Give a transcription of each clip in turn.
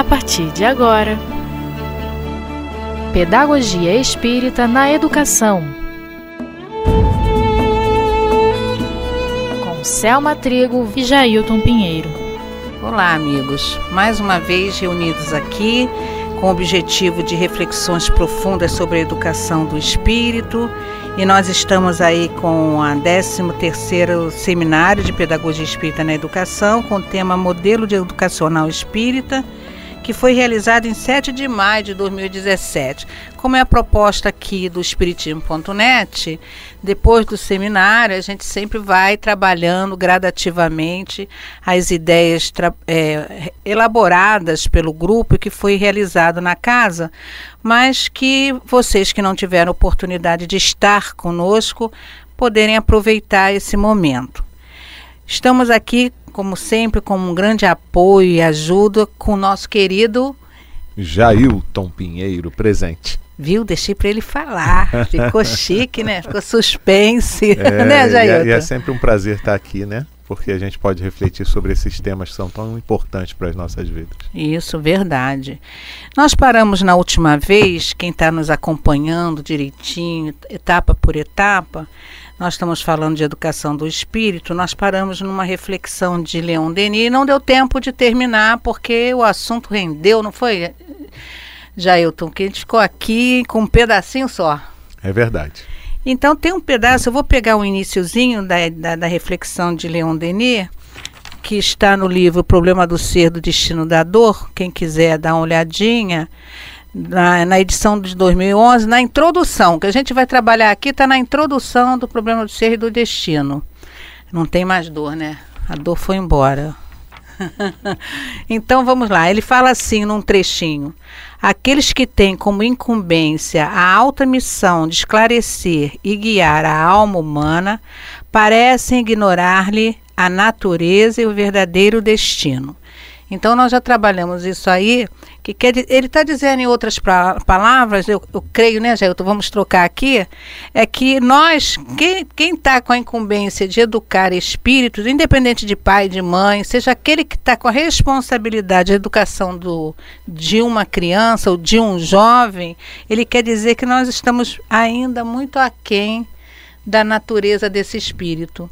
a partir de agora. Pedagogia Espírita na Educação. Com Selma Trigo e Jailton Pinheiro. Olá, amigos. Mais uma vez reunidos aqui com o objetivo de reflexões profundas sobre a educação do espírito. E nós estamos aí com a 13º Seminário de Pedagogia Espírita na Educação, com o tema Modelo de Educacional Espírita, que foi realizado em 7 de maio de 2017. Como é a proposta aqui do Espiritismo.net, depois do seminário, a gente sempre vai trabalhando gradativamente as ideias é, elaboradas pelo grupo que foi realizado na casa, mas que vocês que não tiveram oportunidade de estar conosco poderem aproveitar esse momento. Estamos aqui como sempre, com um grande apoio e ajuda com o nosso querido Jailton Pinheiro, presente. Viu? Deixei para ele falar. Ficou chique, né? Ficou suspense. É, né, Jailton? E é, e é sempre um prazer estar aqui, né? Porque a gente pode refletir sobre esses temas que são tão importantes para as nossas vidas. Isso, verdade. Nós paramos na última vez, quem está nos acompanhando direitinho, etapa por etapa, nós estamos falando de educação do espírito, nós paramos numa reflexão de Leon Denis e não deu tempo de terminar porque o assunto rendeu, não foi, Jailton? Que a gente ficou aqui com um pedacinho só. É verdade. Então tem um pedaço, eu vou pegar o um iníciozinho da, da, da reflexão de Leon Denis, que está no livro Problema do Ser, do Destino da Dor, quem quiser dar uma olhadinha na, na, edição de 2011, na introdução, que a gente vai trabalhar aqui, está na introdução do problema do ser e do destino. Não tem mais dor, né? A dor foi embora. então vamos lá, ele fala assim num trechinho: aqueles que têm como incumbência a alta missão de esclarecer e guiar a alma humana parecem ignorar-lhe a natureza e o verdadeiro destino. Então nós já trabalhamos isso aí, que quer, ele está dizendo em outras pra, palavras, eu, eu, creio, né, Jailton, vamos trocar aqui, é que nós, quem está com a incumbência de educar espíritos, independente de pai, de mãe, seja aquele que está com a responsabilidade de educação do, de uma criança ou de um jovem, ele quer dizer que nós estamos ainda muito aquém da natureza desse espírito.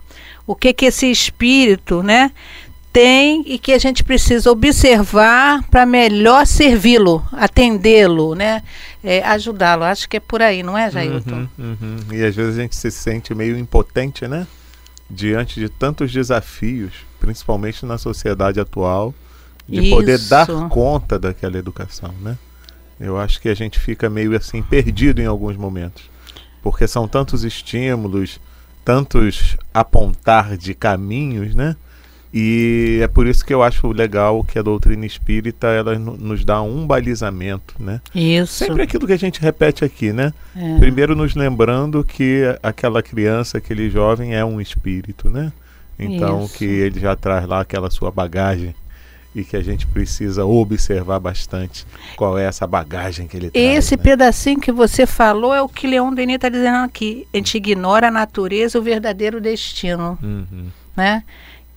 O que que esse espírito, né, tem e que a gente precisa observar para melhor servi-lo, atendê-lo, né? É, ajudá-lo. Acho que é por aí, não é, Jailton? Uhum, uhum. E às vezes a gente se sente meio impotente, né? Diante de tantos desafios, principalmente na sociedade atual, de Isso. poder dar conta daquela educação, né? Eu acho que a gente fica meio assim perdido em alguns momentos, porque são tantos estímulos, tantos apontar de caminhos, né? E é por isso que eu acho legal que a doutrina espírita ela nos dá um balizamento, né? Isso. Sempre aquilo que a gente repete aqui, né? É. Primeiro nos lembrando que aquela criança, aquele jovem é um espírito, né? Então isso. que ele já traz lá aquela sua bagagem e que a gente precisa observar bastante qual é essa bagagem que ele traz. Esse né? pedacinho que você falou é o que Leon Denis está dizendo aqui. A gente ignora a natureza e o verdadeiro destino, uhum. né?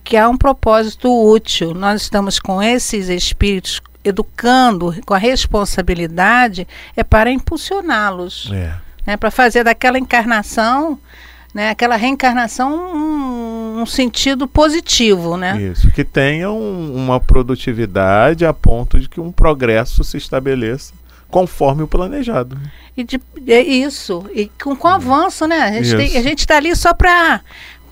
Que há um propósito útil. Nós estamos com esses espíritos educando com a responsabilidade é para impulsioná-los, é. né, para fazer daquela encarnação, né, aquela reencarnação um, um sentido positivo, né? Isso, que tenha um, uma produtividade a ponto de que um progresso se estabeleça conforme o planejado. E de, é isso, e com, com avanço, né? A gente está ali só para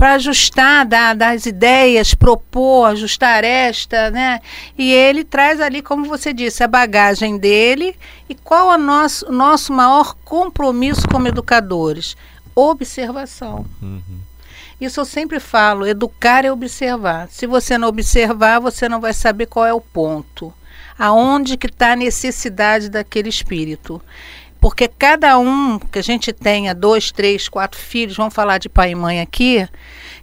para ajustar, dar, dar as ideias, propor, ajustar esta, né? E ele traz ali, como você disse, a bagagem dele e qual é o nosso, nosso maior compromisso como educadores? Observação. Uhum. Isso eu sempre falo, educar é observar. Se você não observar, você não vai saber qual é o ponto. Aonde que está a necessidade daquele espírito. Porque cada um que a gente tenha dois, três, quatro filhos, vamos falar de pai e mãe aqui,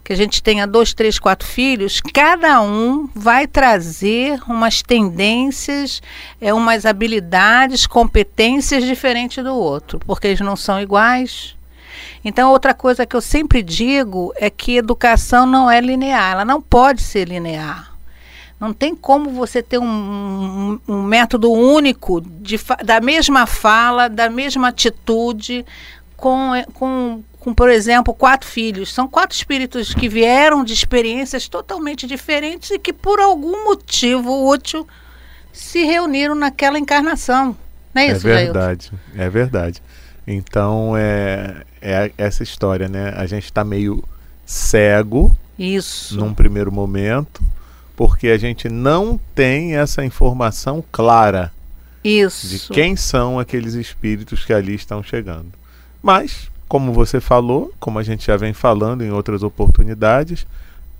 que a gente tenha dois, três, quatro filhos, cada um vai trazer umas tendências, é, umas habilidades, competências diferentes do outro, porque eles não são iguais. Então, outra coisa que eu sempre digo é que educação não é linear, ela não pode ser linear. Não tem como você ter um, um, um método único de, da mesma fala, da mesma atitude, com, com, com, por exemplo, quatro filhos. São quatro espíritos que vieram de experiências totalmente diferentes e que, por algum motivo útil, se reuniram naquela encarnação. Não é isso, É verdade, Jailton? é verdade. Então, é, é essa história, né? A gente está meio cego isso. num primeiro momento, porque a gente não tem essa informação clara Isso. de quem são aqueles espíritos que ali estão chegando. Mas, como você falou, como a gente já vem falando em outras oportunidades,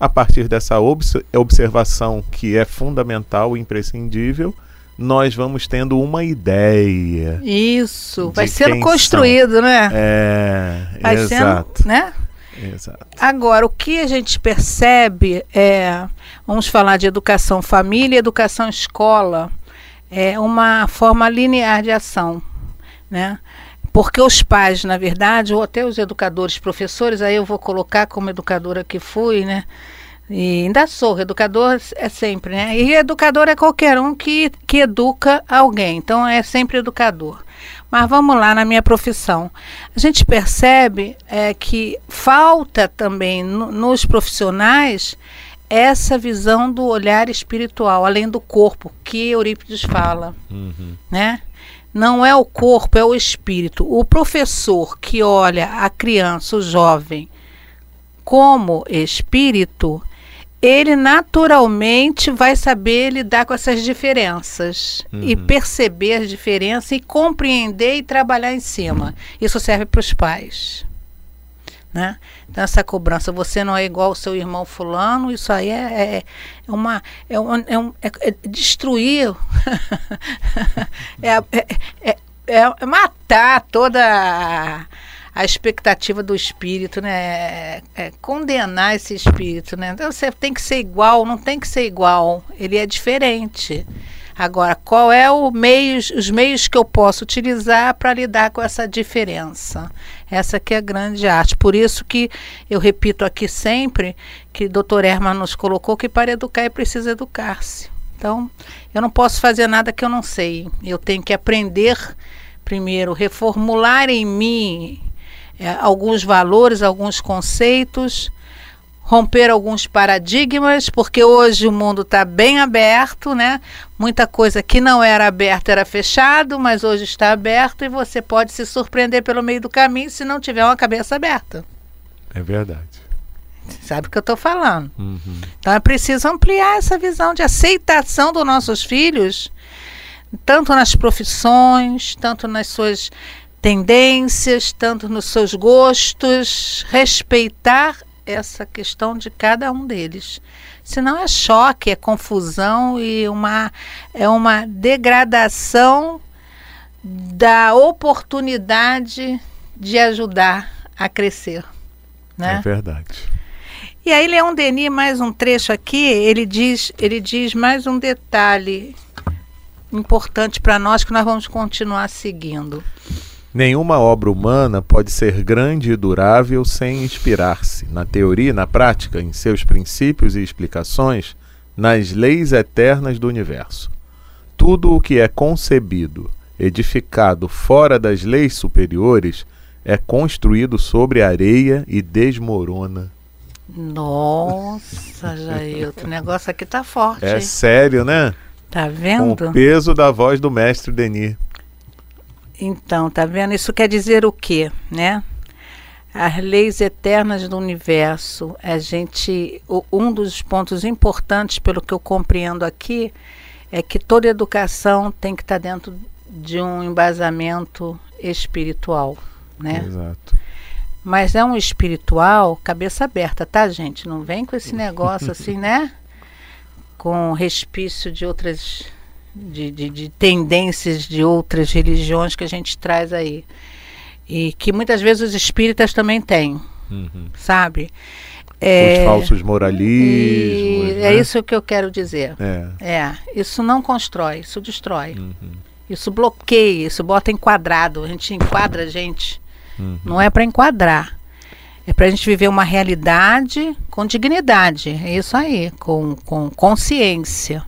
a partir dessa observação que é fundamental e imprescindível, nós vamos tendo uma ideia. Isso, vai sendo construído, são. né? É, vai exato. Sendo, né? Exato. Agora, o que a gente percebe é, vamos falar de educação família, educação escola, é uma forma linear de ação, né? Porque os pais, na verdade, ou até os educadores, professores, aí eu vou colocar como educadora que fui, né? E ainda sou, educador é sempre, né? E educador é qualquer um que, que educa alguém, então é sempre educador. Mas vamos lá na minha profissão. A gente percebe é, que falta também no, nos profissionais essa visão do olhar espiritual, além do corpo, que Eurípides fala. Uhum. Né? Não é o corpo, é o espírito. O professor que olha a criança, o jovem, como espírito, ele naturalmente vai saber lidar com essas diferenças uhum. e perceber as diferenças e compreender e trabalhar em cima. Isso serve para os pais. Né? Então essa cobrança, você não é igual ao seu irmão fulano, isso aí é, é, é uma é, um, é, um, é, é destruir, é, é, é, matar toda a, a expectativa do espírito, né? É, é, condenar esse espírito, né? Então você tem que ser igual, não tem que ser igual, ele é diferente. Agora, qual é o meio, os meios que eu posso utilizar para lidar com essa diferença? Essa que é a grande arte. Por isso que eu repito aqui sempre que o Dr. Herman nos colocou que para educar é preciso educar-se. Então, eu não posso fazer nada que eu não sei. Eu tenho que aprender primeiro, reformular em mim é, alguns valores, alguns conceitos, romper alguns paradigmas, porque hoje o mundo está bem aberto, né? Muita coisa que não era aberta era fechado, mas hoje está aberto e você pode se surpreender pelo meio do caminho se não tiver uma cabeça aberta. É verdade. Sabe o que eu estou falando? Uhum. Então é preciso ampliar essa visão de aceitação dos nossos filhos, tanto nas profissões, tanto nas suas tendências, tanto nos seus gostos, respeitar essa questão de cada um deles. Senão é choque, é confusão e uma, é uma degradação da oportunidade de ajudar a crescer. Né? É verdade. E aí Leon Denis, mais um trecho aqui, ele diz, ele diz mais um detalhe importante para nós que nós vamos continuar seguindo. Nenhuma obra humana pode ser grande e durável sem inspirar-se, na teoria e na prática, em seus princípios e explicações, nas leis eternas do universo. Tudo o que é concebido, edificado fora das leis superiores, é construído sobre areia e desmorona. Nossa, Jailton, o negócio aqui tá forte. É hein? sério, né? Tá vendo? Com o peso da voz do mestre Denis. Então, tá vendo? Isso quer dizer o quê, né? As leis eternas do universo. A gente, um dos pontos importantes, pelo que eu compreendo aqui, é que toda educação tem que estar dentro de um embasamento espiritual, né? Exato. Mas é um espiritual cabeça aberta, tá, gente? Não vem com esse negócio assim, né? Com respício de outras de, de, de, tendências de outras religiões que a gente traz aí. E que muitas vezes os espíritas também têm, uhum. sabe? É, os falsos moralismos. Né? É isso que eu quero dizer. É. é isso não constrói, isso destrói. Uhum. Isso bloqueia, isso bota enquadrado. A gente enquadra a gente. Uhum. Não é para enquadrar. É para a gente viver uma realidade com dignidade. É isso aí, com, com consciência.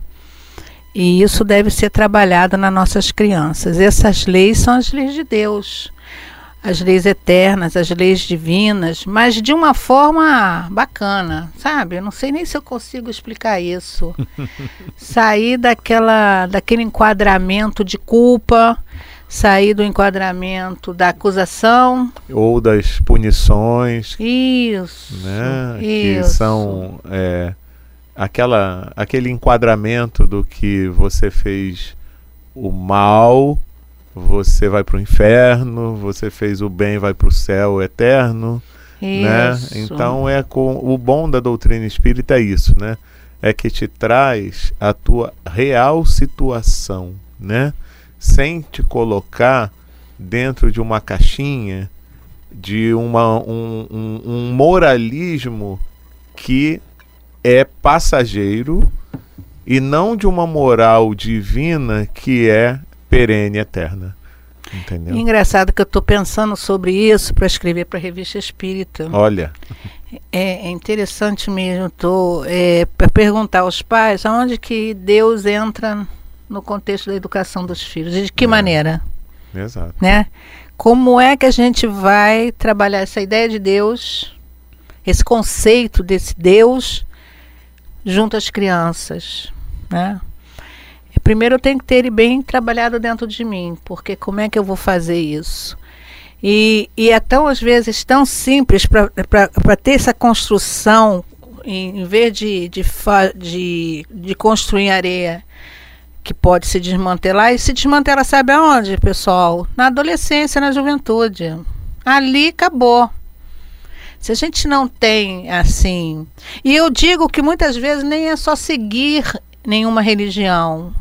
E isso deve ser trabalhado nas nossas crianças. Essas leis são as leis de Deus as leis eternas, as leis divinas, mas de uma forma bacana, sabe? Eu não sei nem se eu consigo explicar isso. sair daquela, daquele enquadramento de culpa, sair do enquadramento da acusação ou das punições. Isso. Né? Isso. Que são é, aquela, aquele enquadramento do que você fez o mal você vai para o inferno, você fez o bem, vai para o céu eterno. Né? Então é com o bom da doutrina espírita é isso, né? É que te traz a tua real situação, né? Sem te colocar dentro de uma caixinha de uma, um, um, um moralismo que é passageiro e não de uma moral divina que é perene, eterna. Entendeu? Engraçado que eu estou pensando sobre isso para escrever para a revista Espírita. Olha. É, é interessante mesmo. Estou é, para perguntar aos pais aonde que Deus entra no contexto da educação dos filhos e de que é. maneira. Exato. Né? Como é que a gente vai trabalhar essa ideia de Deus, esse conceito desse Deus, junto às crianças, né? primeiro eu tenho que ter ele bem trabalhado dentro de mim, porque como é que eu vou fazer isso? E, e é tão, às vezes, tão simples para ter essa construção, em, em vez de, de, de, de construir areia que pode se desmantelar, e se desmantela, sabe aonde, pessoal? Na adolescência, na juventude. Ali acabou. Se a gente não tem assim. E eu digo que muitas vezes nem é só seguir nenhuma religião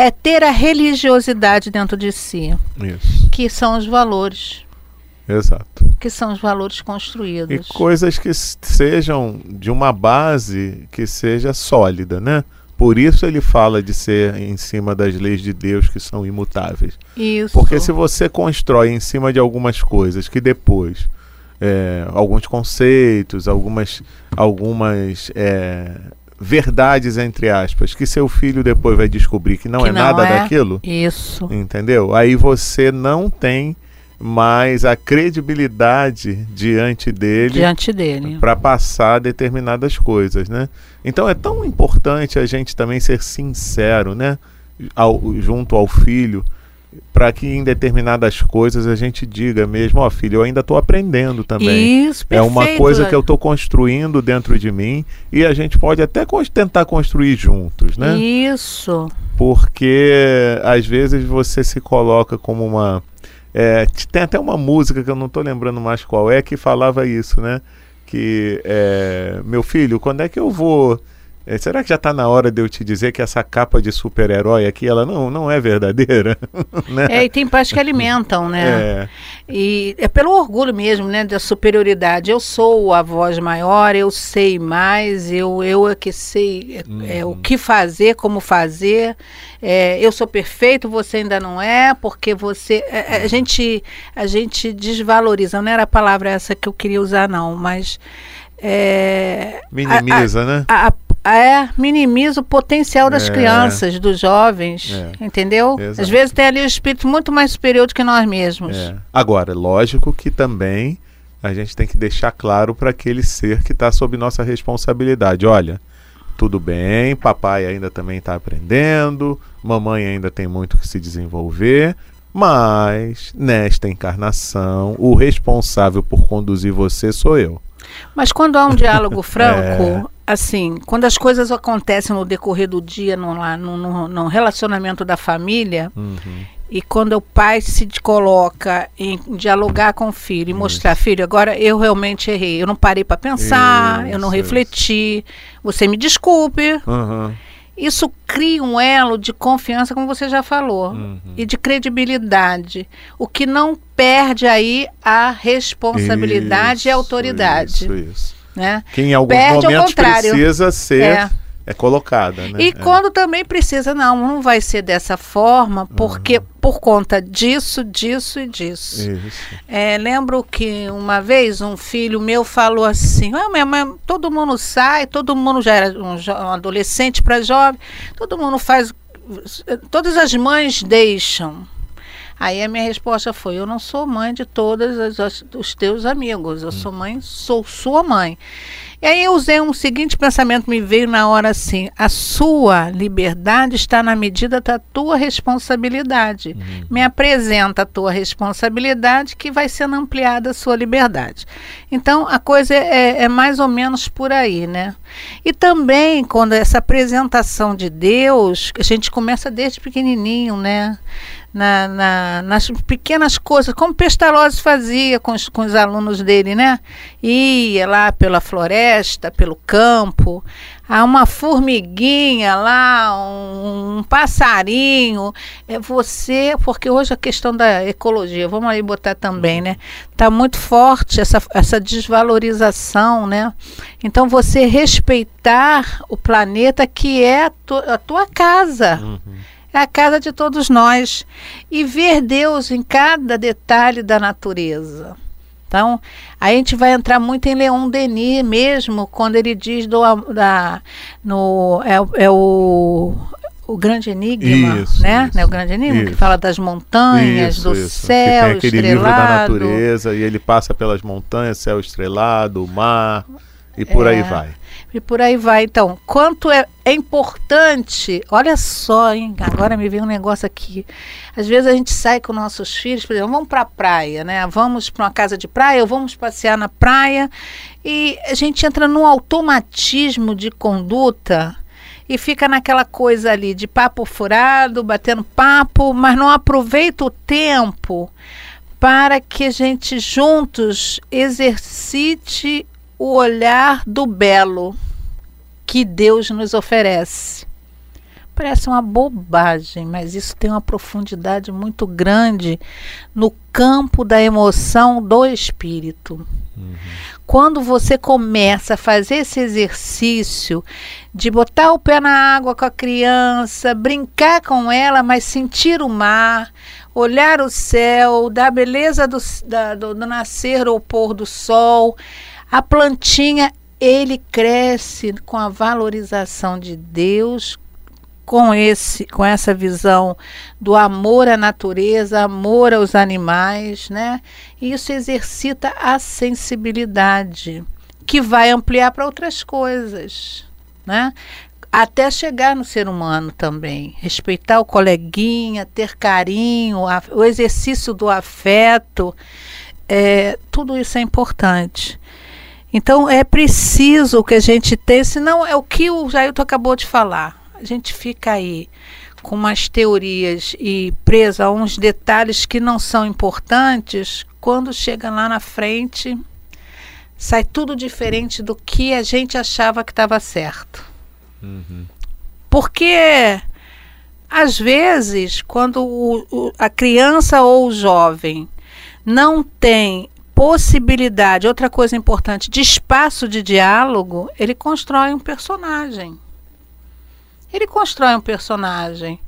é ter a religiosidade dentro de si. Isso. Que são os valores. Exato. Que são os valores construídos. E coisas que sejam de uma base que seja sólida, né? Por isso ele fala de ser em cima das leis de Deus que são imutáveis. Isso. Porque se você constrói em cima de algumas coisas que depois é, alguns conceitos, algumas, algumas é, verdades entre aspas que seu filho depois vai descobrir que não que é não nada é daquilo. Isso. Entendeu? Aí você não tem mais a credibilidade diante dele diante dele para passar determinadas coisas, né? Então é tão importante a gente também ser sincero, né? Ao, junto ao filho para que em determinadas coisas a gente diga mesmo, ó oh, filho, eu ainda estou aprendendo também. Isso, perfeito. É uma coisa que eu estou construindo dentro de mim e a gente pode até tentar construir juntos, né? Isso. Porque às vezes você se coloca como uma é, tem até uma música que eu não estou lembrando mais qual é que falava isso, né? Que é, meu filho, quando é que eu vou é, será que já está na hora de eu te dizer que essa capa de super-herói aqui, ela não, não é verdadeira? né? É, e tem pais que alimentam, né? É. E é pelo orgulho mesmo, né, da superioridade. Eu sou a voz maior, eu sei mais, eu, eu é que sei é, é, o uhum. que fazer, como fazer. É, eu sou perfeito, você ainda não é, porque você. É, a, gente, a gente desvaloriza, não era a palavra essa que eu queria usar, não, mas. É, Minimiza, a, a, né? A, é, minimiza o potencial das é. crianças, dos jovens, é. entendeu? Exato. Às vezes tem ali o um espírito muito mais superior do que nós mesmos. É. Agora, lógico que também a gente tem que deixar claro para aquele ser que está sob nossa responsabilidade. Olha, tudo bem, papai ainda também está aprendendo, mamãe ainda tem muito que se desenvolver, mas nesta encarnação, o responsável por conduzir você sou eu. Mas quando há um diálogo franco, é assim, quando as coisas acontecem no decorrer do dia, no, no, no, no relacionamento da família, uhum. e quando o pai se coloca em dialogar com o filho e mostrar, isso. filho, agora eu realmente errei, eu não parei para pensar, isso, eu não refleti, você me desculpe. Uhum. Isso cria um elo de confiança, como você já falou, uhum. e de credibilidade. O que não perde aí a responsabilidade isso, e a autoridade. Isso, isso. Né? Que em alguns Perde momentos precisa ser é. é colocada, né? E é. quando também precisa, não, não vai ser dessa forma, porque uhum. por conta disso, disso e disso. É, lembro que uma vez um filho meu falou assim: ah, minha mãe, todo mundo sai, todo mundo já era um, um adolescente para jovem, todo mundo faz. Todas as mães deixam. Aí a minha resposta foi: Eu não sou mãe de todos os teus amigos, eu sou mãe, sou sua mãe. E aí eu usei um seguinte pensamento, me veio na hora assim: a sua liberdade está na medida da tua responsabilidade. Uhum. Me apresenta a tua responsabilidade que vai sendo ampliada a sua liberdade. Então a coisa é, é mais ou menos por aí, né? E também quando essa apresentação de Deus, a gente começa desde pequenininho, né? na, na, nas pequenas coisas, como Pestalozzi fazia com os, com os alunos dele, né? Ia lá pela floresta, pelo campo, há uma formiguinha lá, um, um, passarinho, é você, porque hoje a questão da ecologia, vamos aí botar também, né? Tá muito forte essa, essa desvalorização, né? Então você respeitar o planeta que é a, tu, a tua casa. Uhum é a casa de todos nós e ver Deus em cada detalhe da natureza. Então, a gente vai entrar muito em Leon Denis mesmo, quando ele diz do, da, no, é, é o, o grande enigma, isso, né? Isso, né? O grande enigma isso. que fala das montanhas, do céu que tem aquele estrelado. livro da natureza e ele passa pelas montanhas, céu estrelado, o mar e por é. aí vai e por aí vai. Então, quanto é, é, importante, olha só, hein? Agora me veio um negócio aqui. Às vezes a gente sai com nossos filhos, por exemplo, vamos para a praia, né? Vamos para uma casa de praia ou vamos passear na praia e a gente entra num automatismo de conduta e fica naquela coisa ali de papo furado, batendo papo, mas não aproveita o tempo para que a gente juntos exercite o olhar do belo que Deus nos oferece. Parece uma bobagem, mas isso tem uma profundidade muito grande no campo da emoção do espírito. Uhum. Quando você começa a fazer esse exercício de botar o pé na água com a criança, brincar com ela, mas sentir o mar, olhar o céu, da beleza do, da, do, do nascer ou pôr do sol, a plantinha, ele cresce com a valorização de Deus, com esse com essa visão do amor à natureza, amor aos animais, né? E isso exercita a sensibilidade, que vai ampliar para outras coisas, né? Até chegar no ser humano também, respeitar o coleguinha, ter carinho, a, o exercício do afeto, é, tudo isso é importante. Então é preciso que a gente tenha, senão é o que o Jailton acabou de falar. A gente fica aí com umas teorias e presa a uns detalhes que não são importantes, quando chega lá na frente, sai tudo diferente do que a gente achava que estava certo. Uhum. Porque às vezes, quando o, o, a criança ou o jovem não tem possibilidade, outra coisa importante, de espaço de diálogo, ele constrói um personagem. Ele constrói um personagem.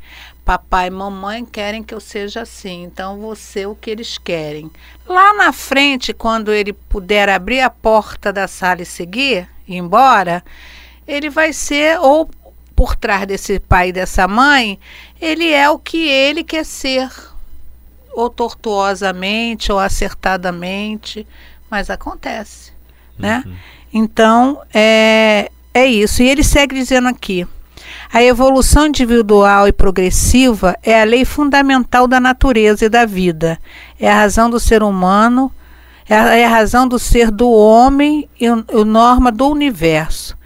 Papai e mamãe querem que eu seja assim, então vou ser o que eles querem. Lá na frente, quando ele puder abrir a porta da sala e seguir, ir embora, ele vai ser, ou por trás desse pai e dessa mãe, ele é o que ele quer ser ou tortuosamente ou acertadamente, mas acontece, né? uhum. né? Então, é, é isso. E ele segue dizendo aqui: a evolução individual e progressiva é a lei fundamental da natureza e da vida. É a razão do ser humano, é a, é a razão do ser do homem e a norma do universo.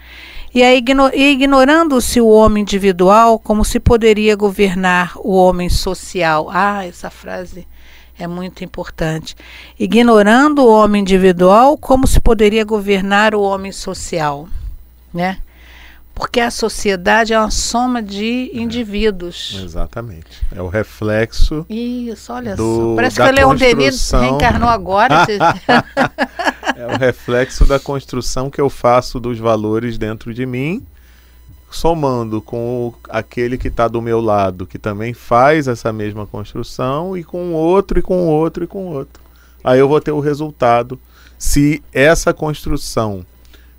E, ignorando-se o homem individual, como se poderia governar o homem social? Ah, essa frase é muito importante. Ignorando o homem individual, como se poderia governar o homem social? Né? Porque a sociedade é uma soma de é. indivíduos. É, exatamente. É o reflexo. Isso, olha do, só. Parece que o Leon Denis reencarnou agora. é o reflexo da construção que eu faço dos valores dentro de mim somando com o, aquele que está do meu lado, que também faz essa mesma construção, e com outro, e com outro, e com outro. Aí eu vou ter o resultado. Se essa construção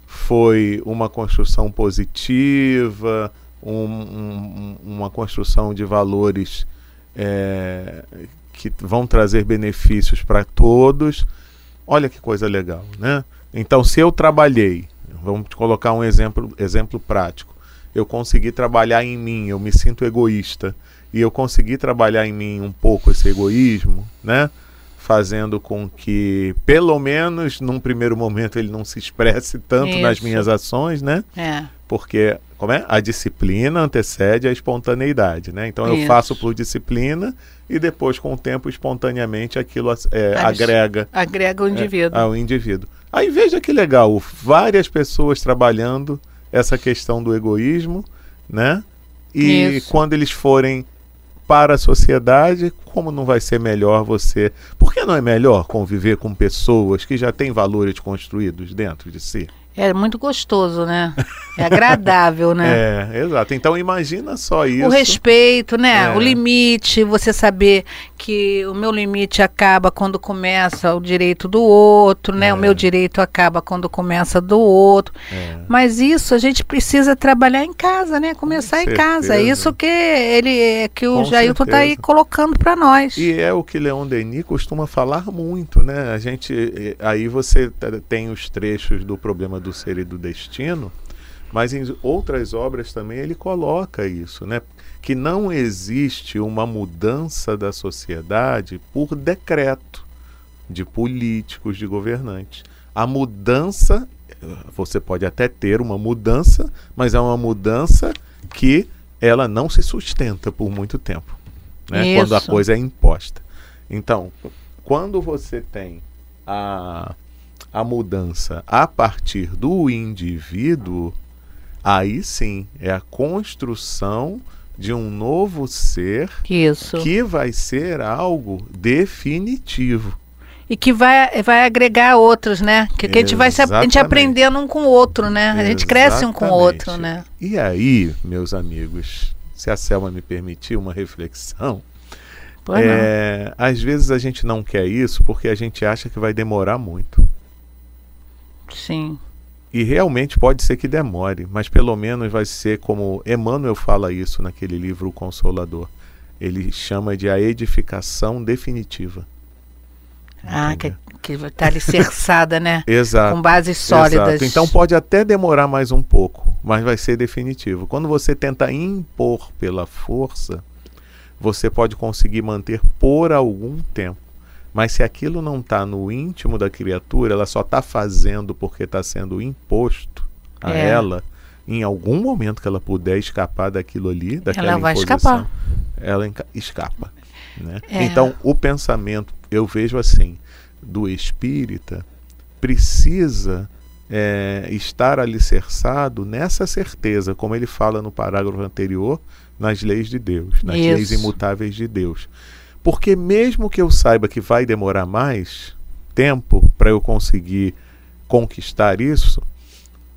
foi uma construção positiva, um, um, uma construção de valores é, que vão trazer benefícios para todos. Olha que coisa legal, né? Então, se eu trabalhei, vamos colocar um exemplo, exemplo prático. Eu consegui trabalhar em mim, eu me sinto egoísta e eu consegui trabalhar em mim um pouco esse egoísmo, né? Fazendo com que, pelo menos num primeiro momento, ele não se expresse tanto Isso. nas minhas ações, né? É. Porque como é? A disciplina antecede a espontaneidade, né? Então Isso. eu faço por disciplina e depois, com o tempo, espontaneamente aquilo é, agrega. Agrega o indivíduo. É, ao indivíduo. Aí veja que legal, várias pessoas trabalhando essa questão do egoísmo, né? E Isso. quando eles forem para a sociedade, como não vai ser melhor você? Por que não é melhor conviver com pessoas que já têm valores construídos dentro de si? É muito gostoso, né? É agradável, né? É, exato. Então imagina só isso. O respeito, né? É. O limite, você saber que o meu limite acaba quando começa o direito do outro, né? É. O meu direito acaba quando começa do outro. É. Mas isso a gente precisa trabalhar em casa, né? Começar em casa. É isso que ele que o Com Jailton está aí colocando para nós. E é o que Leon Denis costuma falar muito, né? A gente aí você tem os trechos do problema do do ser e do destino, mas em outras obras também ele coloca isso, né? Que não existe uma mudança da sociedade por decreto de políticos, de governantes. A mudança, você pode até ter uma mudança, mas é uma mudança que ela não se sustenta por muito tempo, né? Quando a coisa é imposta. Então, quando você tem a a mudança a partir do indivíduo, aí sim é a construção de um novo ser Isso. que vai ser algo definitivo. E que vai, vai agregar outros, né? Que, que a gente vai se, a gente aprendendo um com o outro, né? A gente cresce um com o outro, né? E aí, meus amigos, se a Selma me permitir uma reflexão, é, às vezes a gente não quer isso porque a gente acha que vai demorar muito. Sim. E realmente pode ser que demore, mas pelo menos vai ser como Emmanuel fala isso naquele livro O Consolador. Ele chama de a edificação definitiva. Ah, que, que está alicerçada, né? exato. Com bases sólidas. Exato. Então pode até demorar mais um pouco, mas vai ser definitivo. Quando você tenta impor pela força, você pode conseguir manter por algum tempo. Mas se aquilo não está no íntimo da criatura, ela só está fazendo porque está sendo imposto a é. ela, em algum momento que ela puder escapar daquilo ali, daquela ela vai escapar. ela escapa. Né? É. Então, o pensamento, eu vejo assim, do espírita precisa é, estar alicerçado nessa certeza, como ele fala no parágrafo anterior, nas leis de Deus, nas Isso. leis imutáveis de Deus. Porque mesmo que eu saiba que vai demorar mais tempo para eu conseguir conquistar isso,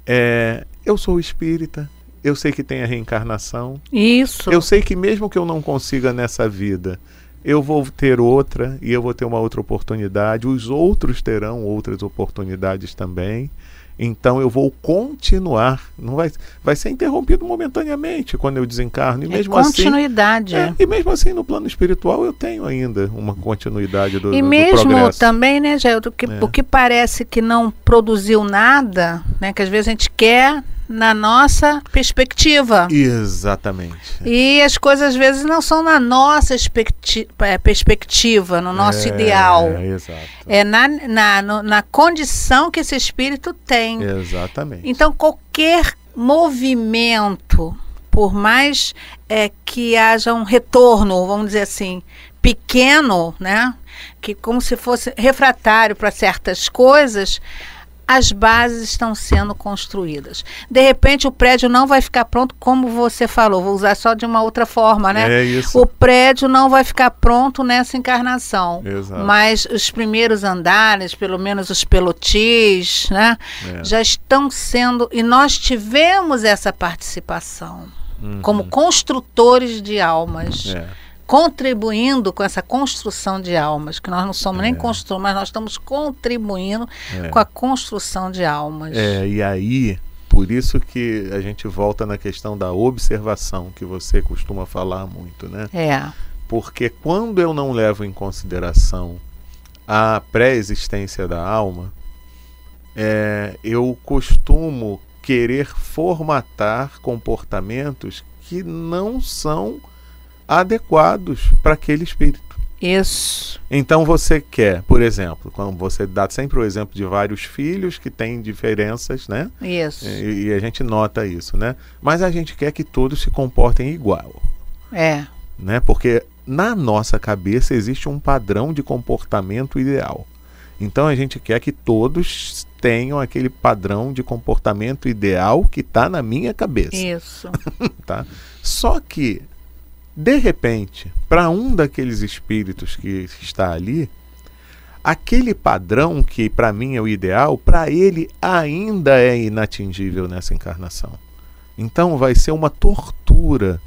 é, eu sou espírita, eu sei que tem a reencarnação. Isso. Eu sei que mesmo que eu não consiga nessa vida, eu vou ter outra e eu vou ter uma outra oportunidade, os outros terão outras oportunidades também. Então eu vou continuar, não vai, vai ser interrompido momentaneamente quando eu desencarno. E é mesmo assim, continuidade. Assim, é, e mesmo assim, no plano espiritual, eu tenho ainda uma continuidade do E do mesmo progresso. também, né, Jair, o que, é. o que parece que não produziu nada, né, que às vezes a gente quer na nossa perspectiva. Exatamente. E as coisas às vezes não são na nossa é, perspectiva, no nosso é, ideal. É, exato. É na, na, no, na condição que esse espírito tem. Exatamente. Então, qualquer movimento, por mais é, que haja um retorno, vamos dizer assim, pequeno, né? Que como se fosse refratário para certas coisas, as bases estão sendo construídas. De repente, o prédio não vai ficar pronto, como você falou, vou usar só de uma outra forma, né? É isso. O prédio não vai ficar pronto nessa encarnação. Exato. Mas os primeiros andares, pelo menos os pelotis, né? É. Já estão sendo. E nós tivemos essa participação uhum. como construtores de almas. É contribuindo com essa construção de almas, que nós não somos é. nem construtores, mas nós estamos contribuindo é. com a construção de almas. É, e aí, por isso que a gente volta na questão da observação, que você costuma falar muito, né? É. Porque quando eu não levo em consideração a pré-existência da alma, é, eu costumo querer formatar comportamentos que não são adequados para aquele espírito. Isso. Então você quer, por exemplo, quando você dá sempre o exemplo de vários filhos que têm diferenças, né? Isso. E, e, a gente nota isso, né? Mas a gente quer que todos se comportem igual. É. Né? Porque na nossa cabeça existe um padrão de comportamento ideal. Então a gente quer que todos tenham aquele padrão de comportamento ideal que está na minha cabeça. Isso. tá? Só que de repente, para um daqueles espíritos que está ali, aquele padrão que para mim é o ideal, para ele ainda é inatingível nessa encarnação. Então vai ser uma tortura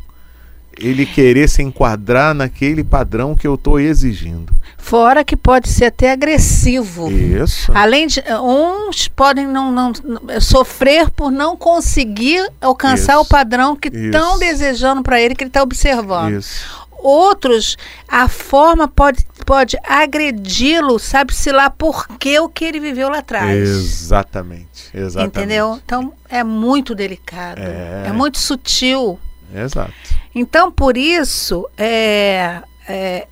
ele querer se enquadrar naquele padrão que eu estou exigindo. Fora que pode ser até agressivo. Isso. Além de uns podem não, não sofrer por não conseguir alcançar Isso. o padrão que estão desejando para ele que ele está observando. Isso. Outros, a forma pode, pode agredi-lo, sabe-se lá por que o que ele viveu lá atrás. Exatamente, exatamente. Entendeu? Então é muito delicado, é, é muito sutil. Exato. Então, por isso, é, é,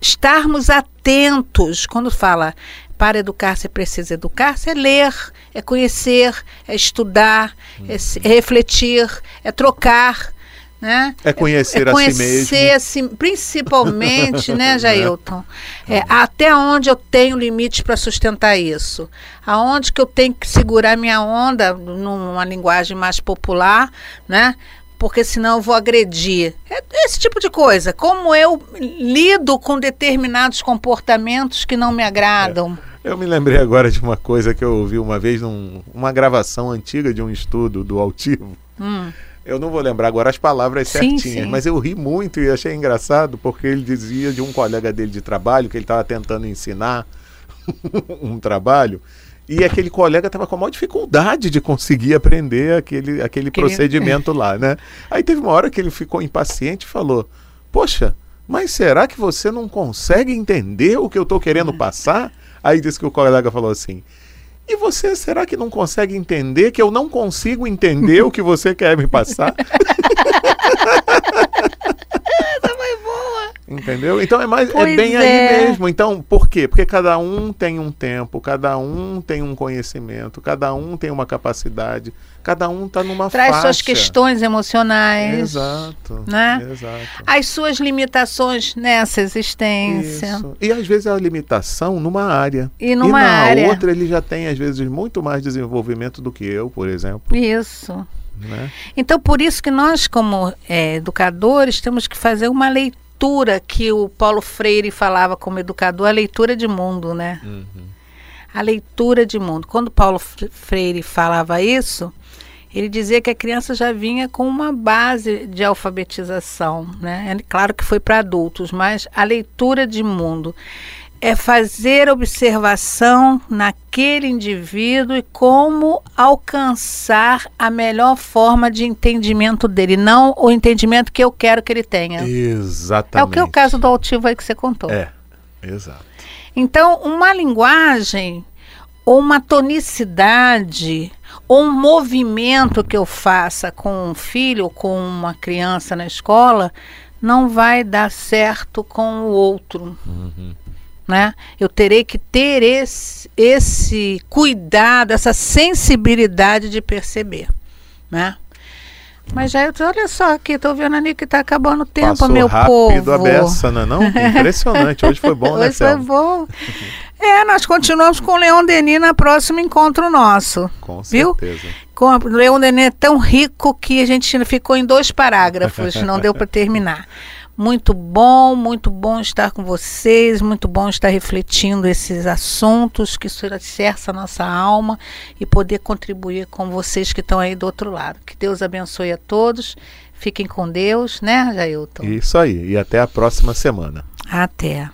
estarmos atentos quando fala para educar se precisa educar, é ler, é conhecer, é estudar, é, é refletir, é trocar. Né? É conhecer, é, conhecer a si mesmo. principalmente, né, Jailton? É, até onde eu tenho limite para sustentar isso? Aonde que eu tenho que segurar minha onda, numa linguagem mais popular, né? Porque senão eu vou agredir. É esse tipo de coisa. Como eu lido com determinados comportamentos que não me agradam. É. Eu me lembrei agora de uma coisa que eu ouvi uma vez numa gravação antiga de um estudo do Altivo. Hum. Eu não vou lembrar agora as palavras sim, certinhas, sim. mas eu ri muito e achei engraçado porque ele dizia de um colega dele de trabalho que ele estava tentando ensinar um trabalho e aquele colega estava com a maior dificuldade de conseguir aprender aquele, aquele procedimento lá, né? Aí teve uma hora que ele ficou impaciente e falou: Poxa, mas será que você não consegue entender o que eu estou querendo passar? Aí disse que o colega falou assim: E você, será que não consegue entender que eu não consigo entender o que você quer me passar? Entendeu? Então é mais é bem é. aí mesmo. Então, por quê? Porque cada um tem um tempo, cada um tem um conhecimento, cada um tem uma capacidade, cada um está numa Traz faixa. suas questões emocionais. Exato. Né? Exato. As suas limitações nessa existência. Isso. E às vezes a limitação numa área. E numa e na área. outra ele já tem às vezes muito mais desenvolvimento do que eu, por exemplo. Isso. Né? Então, por isso que nós, como é, educadores, temos que fazer uma leitura leitura que o Paulo Freire falava como educador, a leitura de mundo, né? Uhum. A leitura de mundo. Quando Paulo Freire falava isso, ele dizia que a criança já vinha com uma base de alfabetização, né? É claro que foi para adultos, mas a leitura de mundo é fazer observação naquele indivíduo e como alcançar a melhor forma de entendimento dele, não o entendimento que eu quero que ele tenha. Exatamente. É o que é o caso do altivo aí que você contou. É, exato. Então, uma linguagem ou uma tonicidade ou um movimento que eu faça com um filho ou com uma criança na escola não vai dar certo com o outro. Uhum né? Eu terei que ter esse, esse cuidado, essa sensibilidade de perceber, né? Mas já eu olha só aqui, tô vendo ali que tá acabando o tempo, Passou meu rápido povo. a beça, não, é não? Impressionante. Hoje foi bom, né, Hoje foi bom. É, nós continuamos com o Leon Denis na próximo encontro nosso. Com certeza. Viu? Com o Leon Denis é tão rico que a gente ficou em dois parágrafos, não deu para terminar. Muito bom, muito bom estar com vocês, muito bom estar refletindo esses assuntos que alicerça a nossa alma e poder contribuir com vocês que estão aí do outro lado. Que Deus abençoe a todos. Fiquem com Deus, né, Jailton? Isso aí. E até a próxima semana. Até.